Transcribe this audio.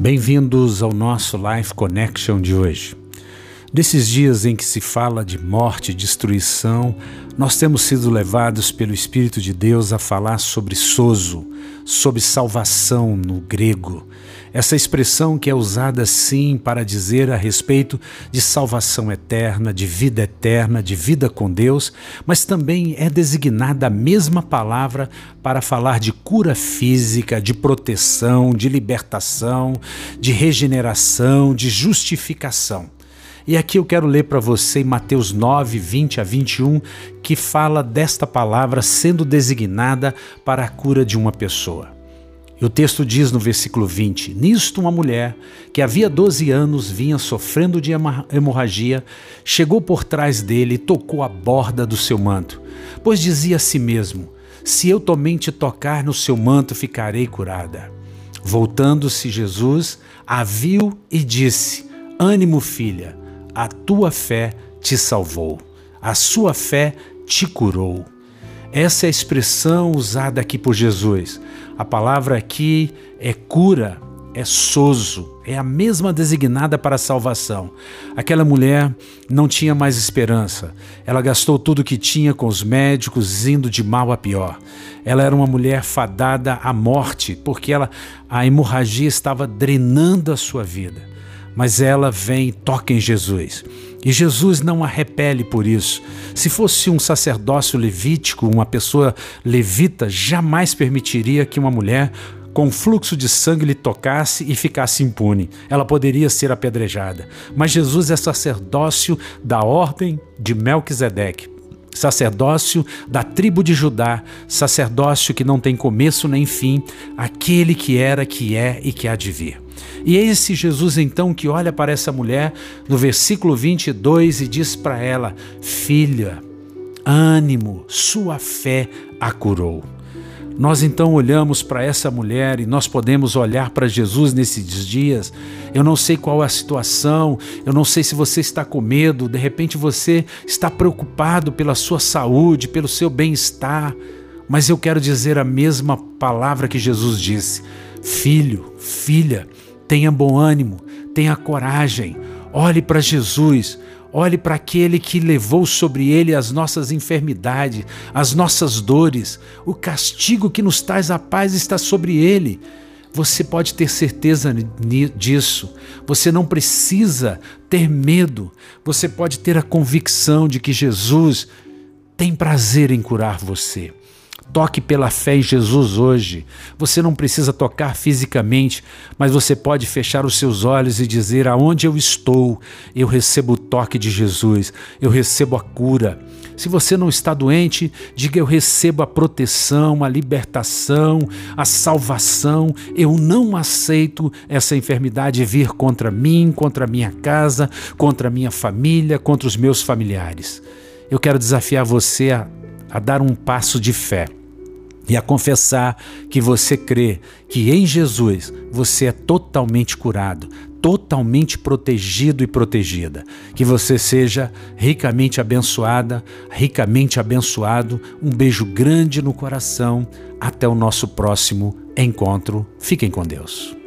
Bem-vindos ao nosso Life Connection de hoje. Nesses dias em que se fala de morte e destruição, nós temos sido levados pelo Espírito de Deus a falar sobre sozo, sobre salvação no grego. Essa expressão que é usada sim para dizer a respeito de salvação eterna, de vida eterna, de vida com Deus, mas também é designada a mesma palavra para falar de cura física, de proteção, de libertação, de regeneração, de justificação. E aqui eu quero ler para você Mateus 9, 20 a 21, que fala desta palavra sendo designada para a cura de uma pessoa. E o texto diz no versículo 20: Nisto, uma mulher que havia 12 anos vinha sofrendo de hemorragia, chegou por trás dele e tocou a borda do seu manto, pois dizia a si mesmo: Se eu somente tocar no seu manto, ficarei curada. Voltando-se, Jesus a viu e disse: Ânimo, filha, a tua fé te salvou, a sua fé te curou. Essa é a expressão usada aqui por Jesus. A palavra aqui é cura, é sozo, é a mesma designada para a salvação. Aquela mulher não tinha mais esperança. Ela gastou tudo o que tinha com os médicos, indo de mal a pior. Ela era uma mulher fadada à morte, porque ela, a hemorragia estava drenando a sua vida mas ela vem e toca em Jesus. E Jesus não a repele por isso. Se fosse um sacerdócio levítico, uma pessoa levita, jamais permitiria que uma mulher com fluxo de sangue lhe tocasse e ficasse impune. Ela poderia ser apedrejada. Mas Jesus é sacerdócio da ordem de Melquisedeque. Sacerdócio da tribo de Judá, sacerdócio que não tem começo nem fim, aquele que era, que é e que há de vir. E é esse Jesus então que olha para essa mulher no versículo 22 e diz para ela: Filha, ânimo, sua fé a curou. Nós então olhamos para essa mulher e nós podemos olhar para Jesus nesses dias. Eu não sei qual é a situação, eu não sei se você está com medo, de repente você está preocupado pela sua saúde, pelo seu bem-estar, mas eu quero dizer a mesma palavra que Jesus disse: Filho, filha, Tenha bom ânimo, tenha coragem, olhe para Jesus, olhe para aquele que levou sobre ele as nossas enfermidades, as nossas dores, o castigo que nos traz a paz está sobre ele. Você pode ter certeza disso. Você não precisa ter medo. Você pode ter a convicção de que Jesus tem prazer em curar você. Toque pela fé em Jesus hoje. Você não precisa tocar fisicamente, mas você pode fechar os seus olhos e dizer: Aonde eu estou, eu recebo o toque de Jesus, eu recebo a cura. Se você não está doente, diga: Eu recebo a proteção, a libertação, a salvação. Eu não aceito essa enfermidade vir contra mim, contra a minha casa, contra a minha família, contra os meus familiares. Eu quero desafiar você a, a dar um passo de fé e a confessar que você crê que em Jesus você é totalmente curado, totalmente protegido e protegida. Que você seja ricamente abençoada, ricamente abençoado. Um beijo grande no coração. Até o nosso próximo encontro. Fiquem com Deus.